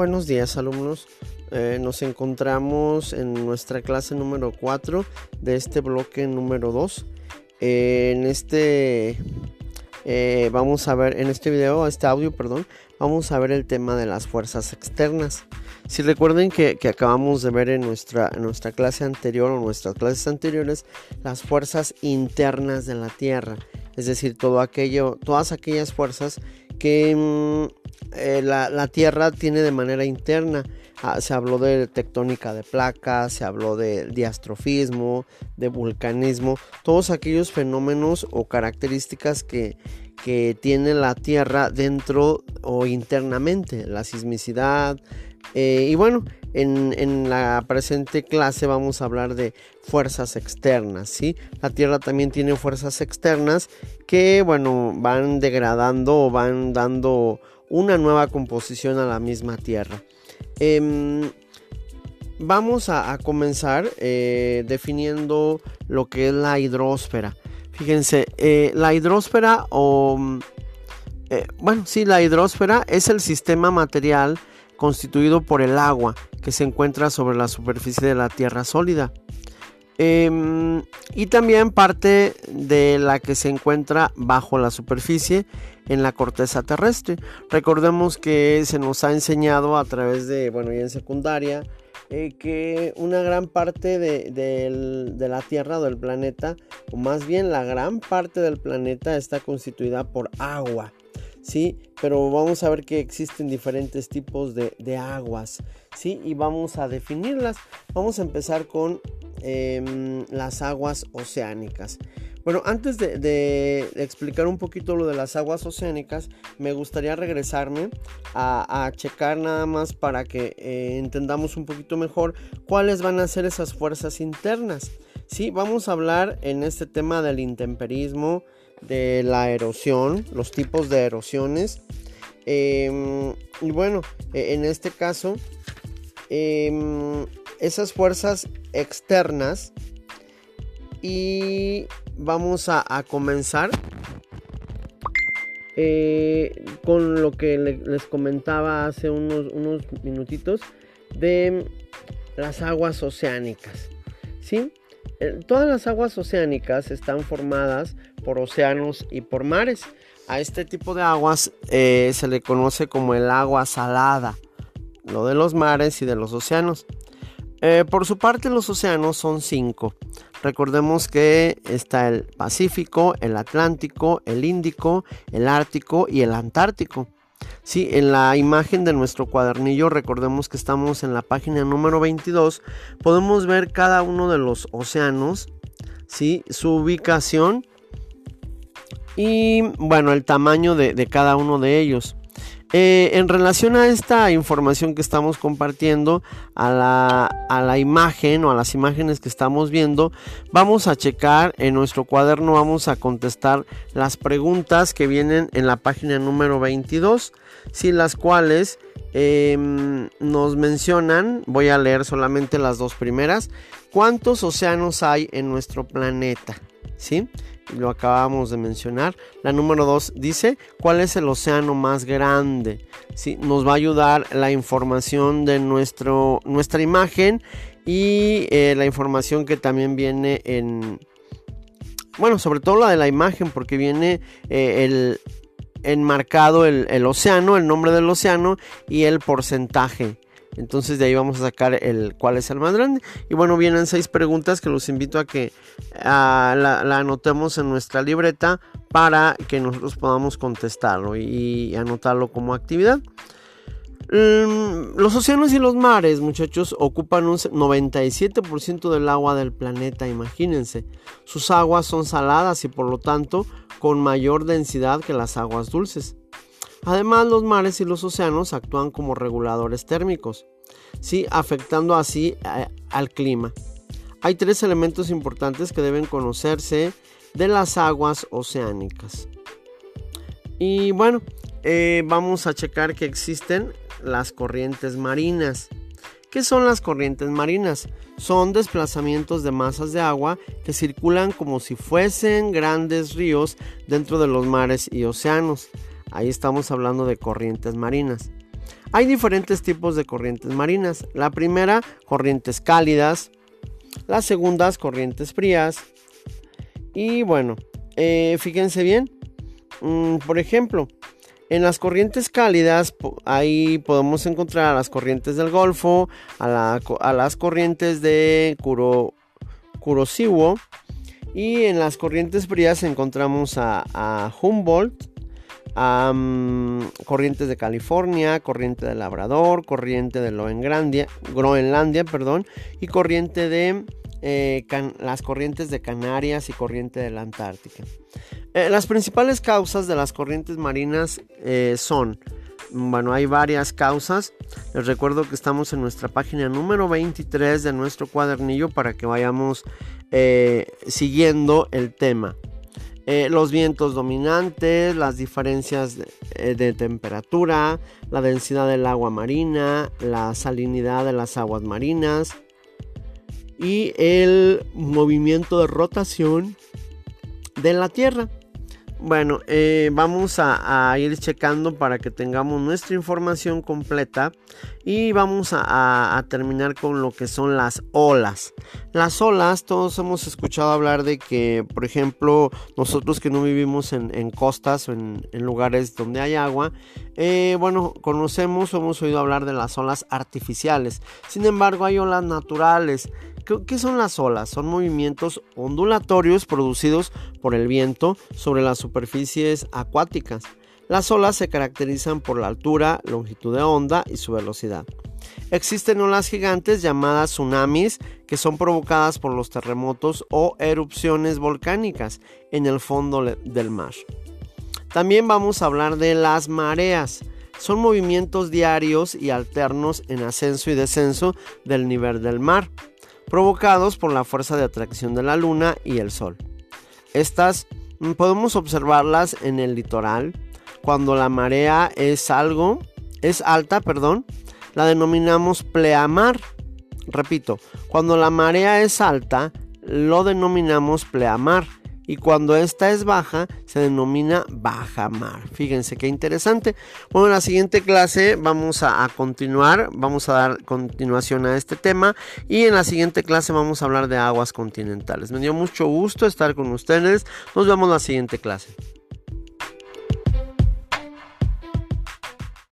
buenos días alumnos. Eh, nos encontramos en nuestra clase número 4 de este bloque número 2. Eh, en este eh, vamos a ver en este video, este audio, perdón, vamos a ver el tema de las fuerzas externas. Si recuerden que, acabamos de ver en nuestra, en nuestra clase anterior o nuestras clases anteriores las fuerzas internas de la Tierra, es decir, todo aquello, todas aquellas fuerzas que mm, eh, la, Tierra tiene de manera interna. Ah, se habló de tectónica de placas, se habló de diastrofismo, de vulcanismo, todos aquellos fenómenos o características que, que tiene la Tierra dentro o internamente, la sismicidad. Eh, y bueno, en, en, la presente clase vamos a hablar de fuerzas externas, ¿sí? La Tierra también tiene fuerzas externas que, bueno, van degradando o van dando una nueva composición a la misma Tierra. Em, vamos a, comenzar eh, definiendo lo que es la hidrósfera. Fíjense, eh, la hidrósfera o... Eh, bueno, sí, la hidrósfera es el sistema material constituido por el agua que se encuentra sobre la superficie de la Tierra sólida. Em, y también parte de la que se encuentra bajo la superficie en la corteza terrestre. Recordemos que se nos ha enseñado a través de, bueno, ya en secundaria, eh, que una gran parte de, la Tierra o del planeta, o más bien la gran parte del planeta está constituida por agua. ¿sí? Pero vamos a ver que existen diferentes tipos de, de aguas, ¿sí? Y vamos a definirlas. Vamos a empezar con Em, las aguas oceánicas. Bueno, antes de, explicar un poquito lo de las aguas oceánicas, me gustaría regresarme a, checar nada más para que eh, entendamos un poquito mejor cuáles van a ser esas fuerzas internas. Sí, vamos a hablar en este tema del intemperismo, de la erosión, los tipos de erosiones. Em, y bueno, e, en este caso, em, esas fuerzas externas y vamos a, comenzar eh, con lo que les comentaba hace unos, unos, minutitos de las aguas oceánicas. ¿sí? Eh, todas las aguas oceánicas están formadas por océanos y por mares. A este tipo de aguas eh, se le conoce como el agua salada, lo de los mares y de los océanos. Eh, por su parte, los océanos son cinco. Recordemos que está el Pacífico, el Atlántico, el Índico, el Ártico y el Antártico. Sí, en la imagen de nuestro cuadernillo, recordemos que estamos en la página número 22, podemos ver cada uno de los océanos, ¿sí? su ubicación y bueno, el tamaño de cada uno de ellos. Eh, en relación a esta información que estamos compartiendo, a la, imagen o a las imágenes que estamos viendo, vamos a checar en nuestro cuaderno, vamos a contestar las preguntas que vienen en la página número 22, si las cuales em, nos mencionan, voy a leer solamente las dos primeras, ¿cuántos océanos hay en nuestro planeta? ¿Sí? lo acabamos de mencionar. La número 2 dice cuál es el océano más grande. ¿Sí? Nos va a ayudar la información de nuestro, nuestra imagen y eh, la información que también viene en... Bueno, sobre todo la de la imagen porque viene eh, el enmarcado el, el océano, el nombre del océano y el porcentaje. Entonces de ahí vamos a sacar el cuál es el más grande. Y bueno, vienen seis preguntas que los invito a que la, anotemos en nuestra libreta para que nosotros podamos contestarlo y, anotarlo como actividad. Mm, los océanos y los mares, muchachos, ocupan un 97% del agua del planeta, imagínense. Sus aguas son saladas y por lo tanto con mayor densidad que las aguas dulces. Además, los mares y los océanos actúan como reguladores térmicos, ¿sí? afectando así eh, al clima. Hay tres elementos importantes que deben conocerse de las aguas oceánicas. Y bueno, eh, vamos a checar que existen las corrientes marinas. ¿Qué son las corrientes marinas? Son desplazamientos de masas de agua que circulan como si fuesen grandes ríos dentro de los mares y océanos. Ahí estamos hablando de corrientes marinas. Hay diferentes tipos de corrientes marinas. La primera, corrientes cálidas. Las segundas, corrientes frías. Y bueno, eh, fíjense bien. Mm, por ejemplo, en las corrientes cálidas, ahí podemos encontrar a las corrientes del Golfo, a, las corrientes de Kuro, Kuroshio. Y en las corrientes frías encontramos a, Humboldt, corrientes de California, corriente de Labrador, corriente de Groenlandia, Groenlandia perdón, y corriente de eh, las corrientes de Canarias y corriente de la Antártica. Eh, las principales causas de las corrientes marinas eh, son, bueno, hay varias causas. Les recuerdo que estamos en nuestra página número 23 de nuestro cuadernillo para que vayamos siguiendo el tema. Los vientos dominantes, las diferencias de, temperatura, la densidad del agua marina, la salinidad de las aguas marinas y el movimiento de rotación de la Tierra. Bueno, eh, vamos a, ir checando para que tengamos nuestra información completa y vamos a, terminar con lo que son las olas. Las olas, todos hemos escuchado hablar de que, por ejemplo, nosotros que no vivimos en, costas o en, lugares donde hay agua, eh, bueno, conocemos o hemos oído hablar de las olas artificiales. Sin embargo, hay olas naturales. ¿Qué son las olas? Son movimientos ondulatorios producidos por el viento sobre las superficies acuáticas. Las olas se caracterizan por la altura, longitud de onda y su velocidad. Existen olas gigantes llamadas tsunamis que son provocadas por los terremotos o erupciones volcánicas en el fondo del mar. También vamos a hablar de las mareas. Son movimientos diarios y alternos en ascenso y descenso del nivel del mar provocados por la fuerza de atracción de la luna y el sol. Estas mm, podemos observarlas en el litoral cuando la marea es algo es alta, perdón, la denominamos pleamar. Repito, cuando la marea es alta, lo denominamos pleamar y cuando esta es baja se denomina baja mar. Fíjense qué interesante. Bueno, en la siguiente clase vamos a, continuar, vamos a dar continuación a este tema y en la siguiente clase vamos a hablar de aguas continentales. Me dio mucho gusto estar con ustedes. Nos vemos en la siguiente clase.